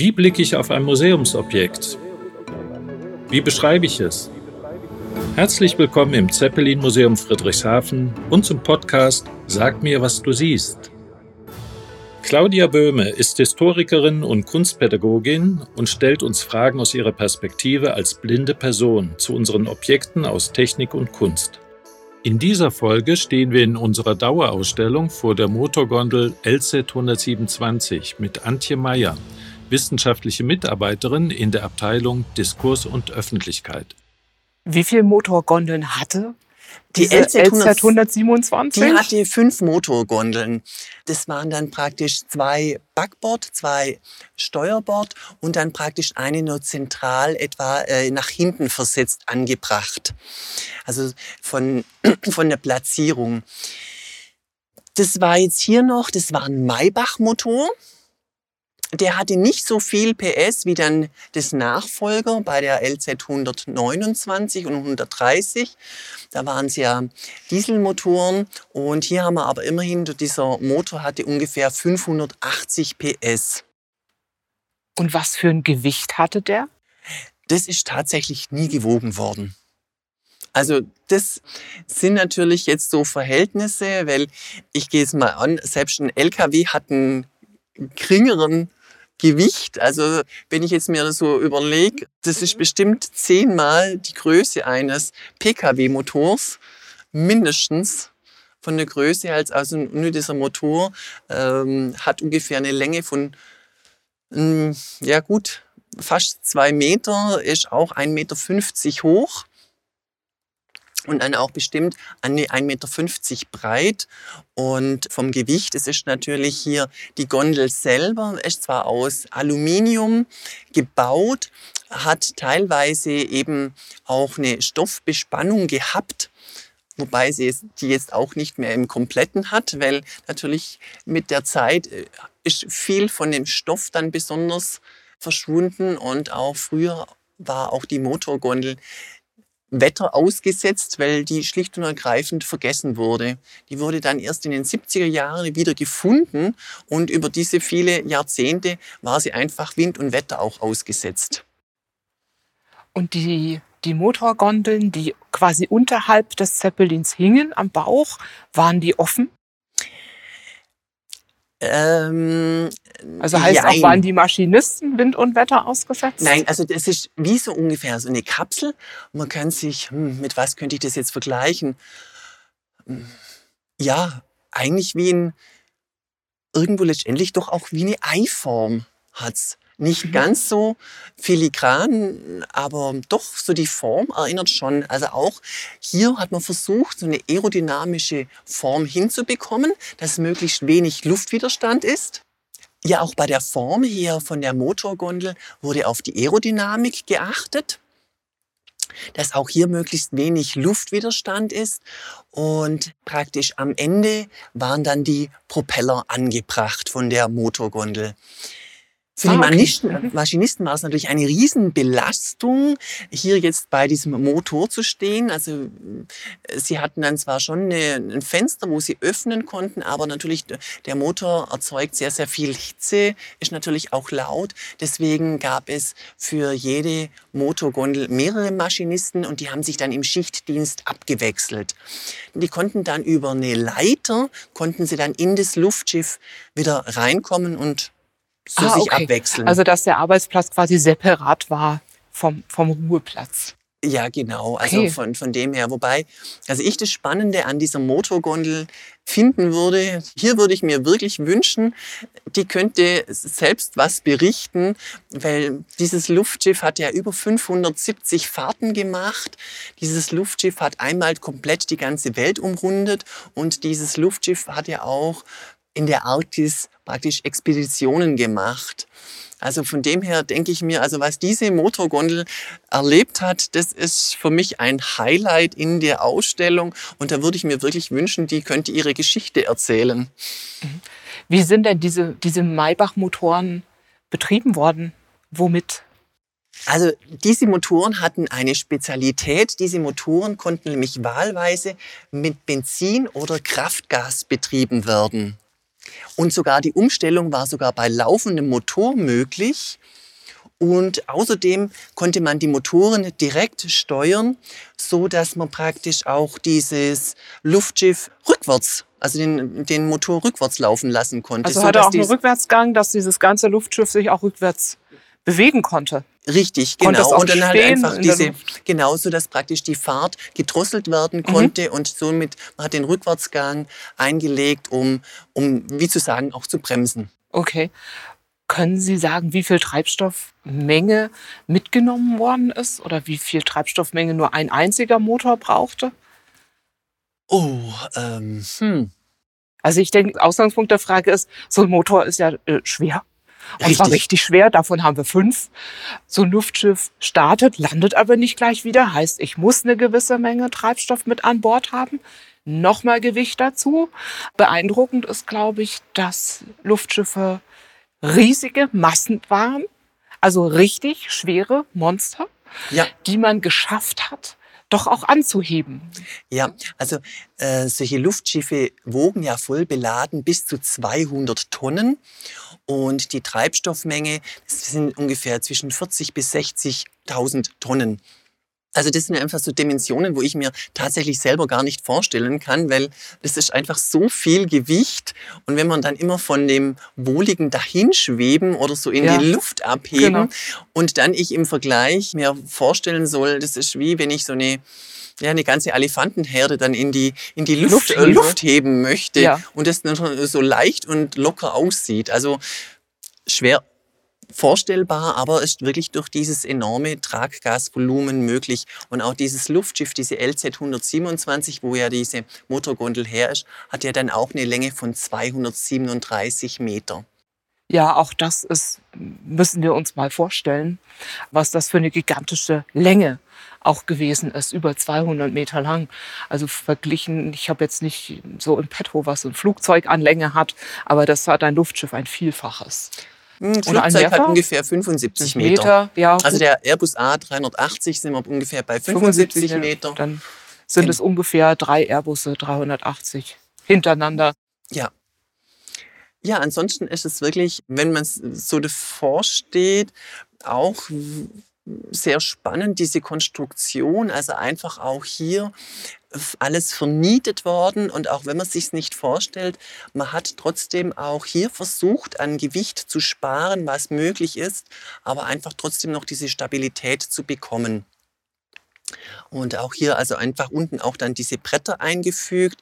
Wie blicke ich auf ein Museumsobjekt? Wie beschreibe ich es? Herzlich willkommen im Zeppelin Museum Friedrichshafen und zum Podcast Sag mir, was du siehst. Claudia Böhme ist Historikerin und Kunstpädagogin und stellt uns Fragen aus ihrer Perspektive als blinde Person zu unseren Objekten aus Technik und Kunst. In dieser Folge stehen wir in unserer Dauerausstellung vor der Motorgondel LZ 127 mit Antje Meyer, wissenschaftliche Mitarbeiterin in der Abteilung Diskurs und Öffentlichkeit. Wie viele Motorgondeln hatte die LZ, LZ 127? Die hatte fünf Motorgondeln. Das waren dann praktisch zwei Backbord, zwei Steuerbord und dann praktisch eine nur zentral etwa äh, nach hinten versetzt angebracht. Also von, von der Platzierung. Das war jetzt hier noch, das war ein Maybach-Motor der hatte nicht so viel PS wie dann das Nachfolger bei der LZ 129 und 130. Da waren es ja Dieselmotoren und hier haben wir aber immerhin, dieser Motor hatte ungefähr 580 PS. Und was für ein Gewicht hatte der? Das ist tatsächlich nie gewogen worden. Also das sind natürlich jetzt so Verhältnisse, weil ich gehe es mal an, selbst ein LKW hat einen geringeren Gewicht. Also wenn ich jetzt mir das so überlege, das ist bestimmt zehnmal die Größe eines Pkw-Motors, mindestens von der Größe als also nur dieser Motor ähm, hat ungefähr eine Länge von ähm, ja gut fast zwei Meter, ist auch 1,50 Meter hoch und dann auch bestimmt an 1,50 Meter breit. Und vom Gewicht, es ist natürlich hier die Gondel selber, ist zwar aus Aluminium gebaut, hat teilweise eben auch eine Stoffbespannung gehabt, wobei sie die jetzt auch nicht mehr im Kompletten hat, weil natürlich mit der Zeit äh, ist viel von dem Stoff dann besonders verschwunden und auch früher war auch die Motorgondel Wetter ausgesetzt, weil die schlicht und ergreifend vergessen wurde. Die wurde dann erst in den 70er Jahren wieder gefunden und über diese viele Jahrzehnte war sie einfach Wind und Wetter auch ausgesetzt. Und die, die Motorgondeln, die quasi unterhalb des Zeppelins hingen am Bauch, waren die offen? Ähm, also heißt jein. auch, waren die Maschinisten Wind und Wetter ausgesetzt? Nein, also das ist wie so ungefähr so eine Kapsel. man kann sich, hm, mit was könnte ich das jetzt vergleichen? Hm, ja, eigentlich wie ein, irgendwo letztendlich doch auch wie eine Eiform hat's. Nicht mhm. ganz so filigran, aber doch so die Form erinnert schon. Also auch hier hat man versucht, so eine aerodynamische Form hinzubekommen, dass möglichst wenig Luftwiderstand ist. Ja, auch bei der Form hier von der Motorgondel wurde auf die Aerodynamik geachtet dass auch hier möglichst wenig Luftwiderstand ist und praktisch am Ende waren dann die Propeller angebracht von der Motorgondel. Für die ah, okay. Mhm. Maschinisten war es natürlich eine Riesenbelastung, hier jetzt bei diesem Motor zu stehen. Also sie hatten dann zwar schon eine, ein Fenster, wo sie öffnen konnten, aber natürlich der Motor erzeugt sehr, sehr viel Hitze, ist natürlich auch laut. Deswegen gab es für jede Motorgondel mehrere Maschinisten und die haben sich dann im Schichtdienst abgewechselt. Die konnten dann über eine Leiter, konnten sie dann in das Luftschiff wieder reinkommen und so ah, sich okay. abwechseln. Also dass der Arbeitsplatz quasi separat war vom, vom Ruheplatz. Ja, genau. Also okay. von, von dem her. Wobei, also ich das Spannende an dieser Motorgondel finden würde, hier würde ich mir wirklich wünschen, die könnte selbst was berichten, weil dieses Luftschiff hat ja über 570 Fahrten gemacht. Dieses Luftschiff hat einmal komplett die ganze Welt umrundet und dieses Luftschiff hat ja auch in der Arktis praktisch Expeditionen gemacht. Also von dem her denke ich mir, also was diese Motorgondel erlebt hat, das ist für mich ein Highlight in der Ausstellung und da würde ich mir wirklich wünschen, die könnte ihre Geschichte erzählen. Wie sind denn diese, diese Maybach-Motoren betrieben worden? Womit? Also diese Motoren hatten eine Spezialität. Diese Motoren konnten nämlich wahlweise mit Benzin oder Kraftgas betrieben werden. Und sogar die Umstellung war sogar bei laufendem Motor möglich. Und außerdem konnte man die Motoren direkt steuern, so dass man praktisch auch dieses Luftschiff rückwärts, also den, den Motor rückwärts laufen lassen konnte. Also so, hat dass auch einen Rückwärtsgang, dass dieses ganze Luftschiff sich auch rückwärts bewegen konnte. Richtig, genau. Und dann halt einfach diese, genau so, dass praktisch die Fahrt gedrosselt Mhm. werden konnte und somit man hat den Rückwärtsgang eingelegt, um, um, wie zu sagen, auch zu bremsen. Okay. Können Sie sagen, wie viel Treibstoffmenge mitgenommen worden ist oder wie viel Treibstoffmenge nur ein einziger Motor brauchte? Oh, ähm, hm. Also ich denke, Ausgangspunkt der Frage ist, so ein Motor ist ja äh, schwer. Und zwar Richtig. richtig schwer, davon haben wir fünf. So ein Luftschiff startet, landet aber nicht gleich wieder. Heißt, ich muss eine gewisse Menge Treibstoff mit an Bord haben. Nochmal Gewicht dazu. Beeindruckend ist, glaube ich, dass Luftschiffe riesige Massen waren. Also richtig schwere Monster, Ja, die man geschafft hat, doch auch anzuheben. ja, also äh, solche Luftschiffe wogen ja voll beladen bis zu 200 Tonnen und die Treibstoffmenge sind ungefähr zwischen 40 bis 60.000 Tonnen. Also das sind einfach so Dimensionen, wo ich mir tatsächlich selber gar nicht vorstellen kann, weil das ist einfach so viel Gewicht und wenn man dann immer von dem wohligen Dahinschweben oder so in Ja, die Luft abheben genau. und dann ich im Vergleich mir vorstellen soll, das ist wie wenn ich so eine ja, eine ganze Elefantenherde dann in die, in die Luft, Luft- äh, Luft heben möchte Ja. und das dann so leicht und locker aussieht. Also schwer vorstellbar, aber ist wirklich durch dieses enorme Traggasvolumen möglich. Und auch dieses Luftschiff, diese LZ 127, wo ja diese Motorgondel her ist, hat ja dann auch eine Länge von 237 Meter. Ja, auch das ist, müssen wir uns mal vorstellen, was das für eine gigantische Länge auch gewesen ist, über 200 Meter lang. Also verglichen, ich habe jetzt nicht so im Petto, was ein Flugzeug an Länge hat, aber das hat ein Luftschiff ein Vielfaches. Hm, Das Oder Flugzeug hat Meter? ungefähr 75 Meter. ja, Also der Airbus A380 sind wir ungefähr bei 75 Meter. Dann sind es ungefähr drei Airbusse 380 hintereinander. Ja. Ja, ansonsten ist es wirklich, wenn man s- so davor steht, auch sehr spannend, diese Konstruktion. Also einfach auch hier alles vernietet worden. Und auch wenn man sich nicht vorstellt, man hat trotzdem auch hier versucht, an Gewicht zu sparen, was möglich ist, aber einfach trotzdem noch diese Stabilität zu bekommen. Und auch hier also einfach unten auch dann diese Bretter eingefügt.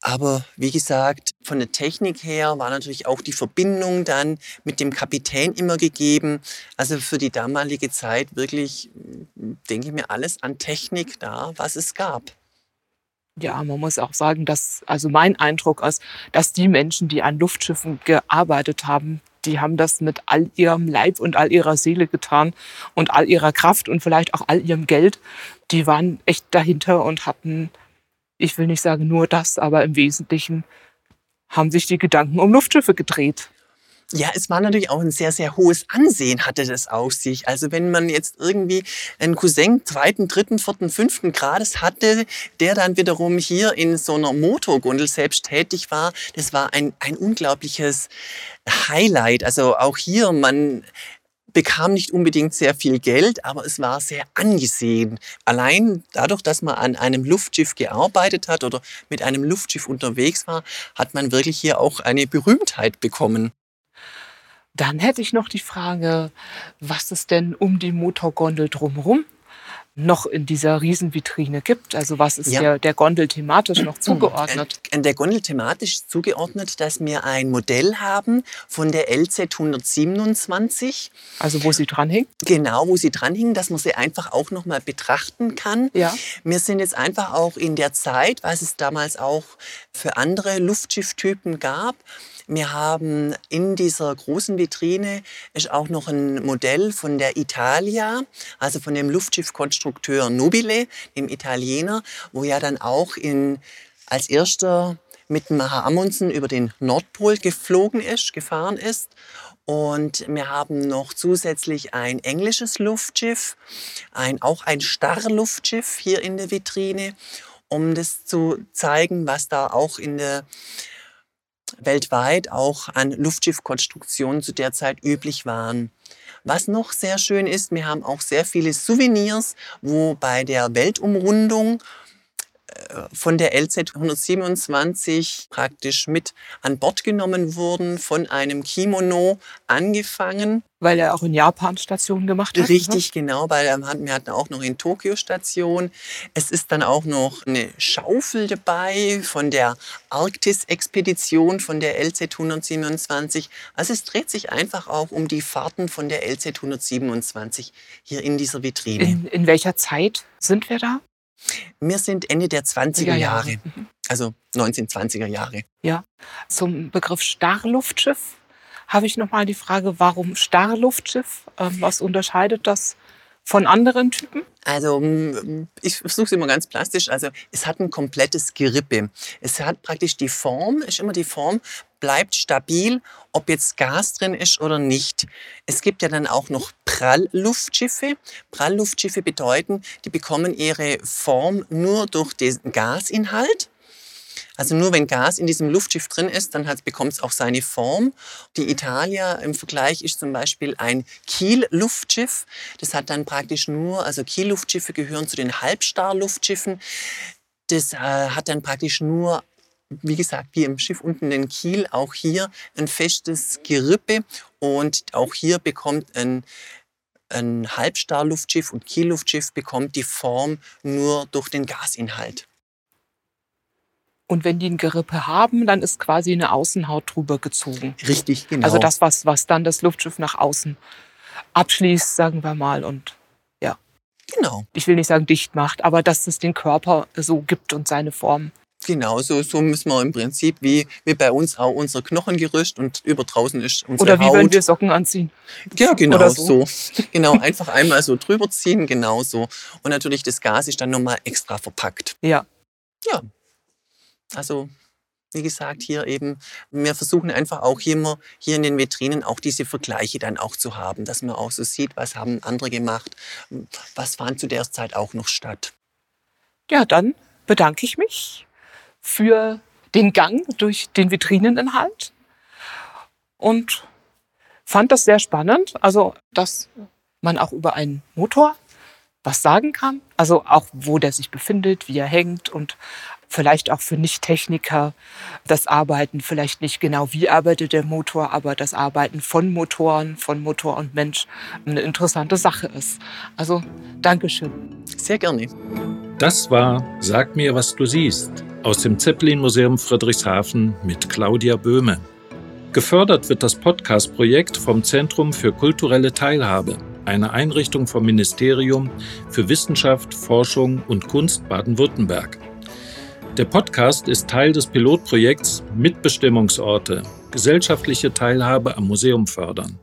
Aber wie gesagt, von der Technik her war natürlich auch die Verbindung dann mit dem Kapitän immer gegeben. Also für die damalige Zeit wirklich, denke ich mir, alles an Technik da, was es gab. Ja, man muss auch sagen, dass, also mein Eindruck ist, dass die Menschen, die an Luftschiffen gearbeitet haben, die haben das mit all ihrem Leib und all ihrer Seele getan und all ihrer Kraft und vielleicht auch all ihrem Geld. Die waren echt dahinter und hatten, ich will nicht sagen nur das, aber im Wesentlichen haben sich die Gedanken um Luftschiffe gedreht. Ja, es war natürlich auch ein sehr, sehr hohes Ansehen hatte das auf sich. Also wenn man jetzt irgendwie einen Cousin zweiten, dritten, vierten, fünften Grades hatte, der dann wiederum hier in so einer Motorgondel selbst tätig war, das war ein, ein unglaubliches Highlight. Also auch hier, man bekam nicht unbedingt sehr viel Geld, aber es war sehr angesehen. Allein dadurch, dass man an einem Luftschiff gearbeitet hat oder mit einem Luftschiff unterwegs war, hat man wirklich hier auch eine Berühmtheit bekommen. Dann hätte ich noch die Frage, was es denn um die Motorgondel drumherum noch in dieser Riesenvitrine gibt. Also was ist Ja. der, der Gondel thematisch noch zugeordnet? An der Gondel thematisch zugeordnet, dass wir ein Modell haben von der LZ 127, Also wo sie dranhängt? genau wo sie dranhingen, dass man sie einfach auch nochmal betrachten kann. Ja. Wir sind jetzt einfach auch in der Zeit, was es damals auch für andere Luftschifftypen gab. Wir haben in dieser großen Vitrine ist auch noch ein Modell von der Italia, also von dem Luftschiffkonstrukteur Nobile, dem Italiener, wo ja dann auch in, als erster mit Maha Amundsen über den Nordpol geflogen ist, gefahren ist. Und wir haben noch zusätzlich ein englisches Luftschiff, ein, auch ein Starrluftschiff hier in der Vitrine, um das zu zeigen, was da auch in der weltweit auch an Luftschiffkonstruktionen zu der Zeit üblich waren. Was noch sehr schön ist, wir haben auch sehr viele Souvenirs, wo bei der Weltumrundung von der LZ 127 praktisch mit an Bord genommen wurden, von einem Kimono angefangen. Weil er auch in Japan Station gemacht hat? Richtig, ne? genau. Weil wir hatten auch noch in Tokio Station. Es ist dann auch noch eine Schaufel dabei von der Arktis-Expedition von der LZ 127. Also es dreht sich einfach auch um die Fahrten von der LZ 127 hier in dieser Vitrine. In, in welcher Zeit sind wir da? Wir sind Ende der 20er Jahre, mhm. also 1920er Jahre. Ja, zum Begriff Starrluftschiff habe ich noch mal die Frage, warum Starrluftschiff? Ähm, was unterscheidet das von anderen Typen? Also ich versuche es immer ganz plastisch. Also es hat ein komplettes Gerippe. Es hat praktisch die Form, ist immer die Form, bleibt stabil, ob jetzt Gas drin ist oder nicht. Es gibt ja dann auch noch Prallluftschiffe. Prallluftschiffe bedeuten, die bekommen ihre Form nur durch den Gasinhalt. Also nur wenn Gas in diesem Luftschiff drin ist, dann bekommt es auch seine Form. Die Italia im Vergleich ist zum Beispiel ein Kiel-Luftschiff. Das hat dann praktisch nur, also Kiel-Luftschiffe gehören zu den Halbstar-Luftschiffen. Das äh, hat dann praktisch nur wie gesagt, wie im Schiff unten den Kiel, auch hier ein festes Gerippe und auch hier bekommt ein, ein Halbstar-Luftschiff und Kiel-Luftschiff bekommt die Form nur durch den Gasinhalt. Und wenn die ein Gerippe haben, dann ist quasi eine Außenhaut drüber gezogen. Richtig, genau. Also das, was, was dann das Luftschiff nach außen abschließt, sagen wir mal. Und ja. Genau. Ich will nicht sagen dicht macht, aber dass es den Körper so gibt und seine Form. Genau, so, so müssen wir im Prinzip wie, wie bei uns auch unser Knochengerüst und über draußen ist unsere Oder wie Haut. wenn wir Socken anziehen. Ja, genau so. so. Genau, einfach einmal so drüber ziehen, genau so. Und natürlich das Gas ist dann nochmal extra verpackt. Ja. Ja, also wie gesagt, hier eben, wir versuchen einfach auch hier, immer, hier in den Vitrinen auch diese Vergleiche dann auch zu haben, dass man auch so sieht, was haben andere gemacht, was fand zu der Zeit auch noch statt. Ja, dann bedanke ich mich für den Gang durch den Vitrineninhalt und fand das sehr spannend, also dass man auch über einen Motor was sagen kann, also auch wo der sich befindet, wie er hängt und vielleicht auch für Nicht-Techniker das Arbeiten, vielleicht nicht genau wie arbeitet der Motor, aber das Arbeiten von Motoren, von Motor und Mensch eine interessante Sache ist. Also Dankeschön. Sehr gerne. Das war Sag mir, was du siehst aus dem Zeppelin-Museum Friedrichshafen mit Claudia Böhme. Gefördert wird das Podcast-Projekt vom Zentrum für kulturelle Teilhabe, eine Einrichtung vom Ministerium für Wissenschaft, Forschung und Kunst Baden-Württemberg. Der Podcast ist Teil des Pilotprojekts Mitbestimmungsorte, gesellschaftliche Teilhabe am Museum fördern.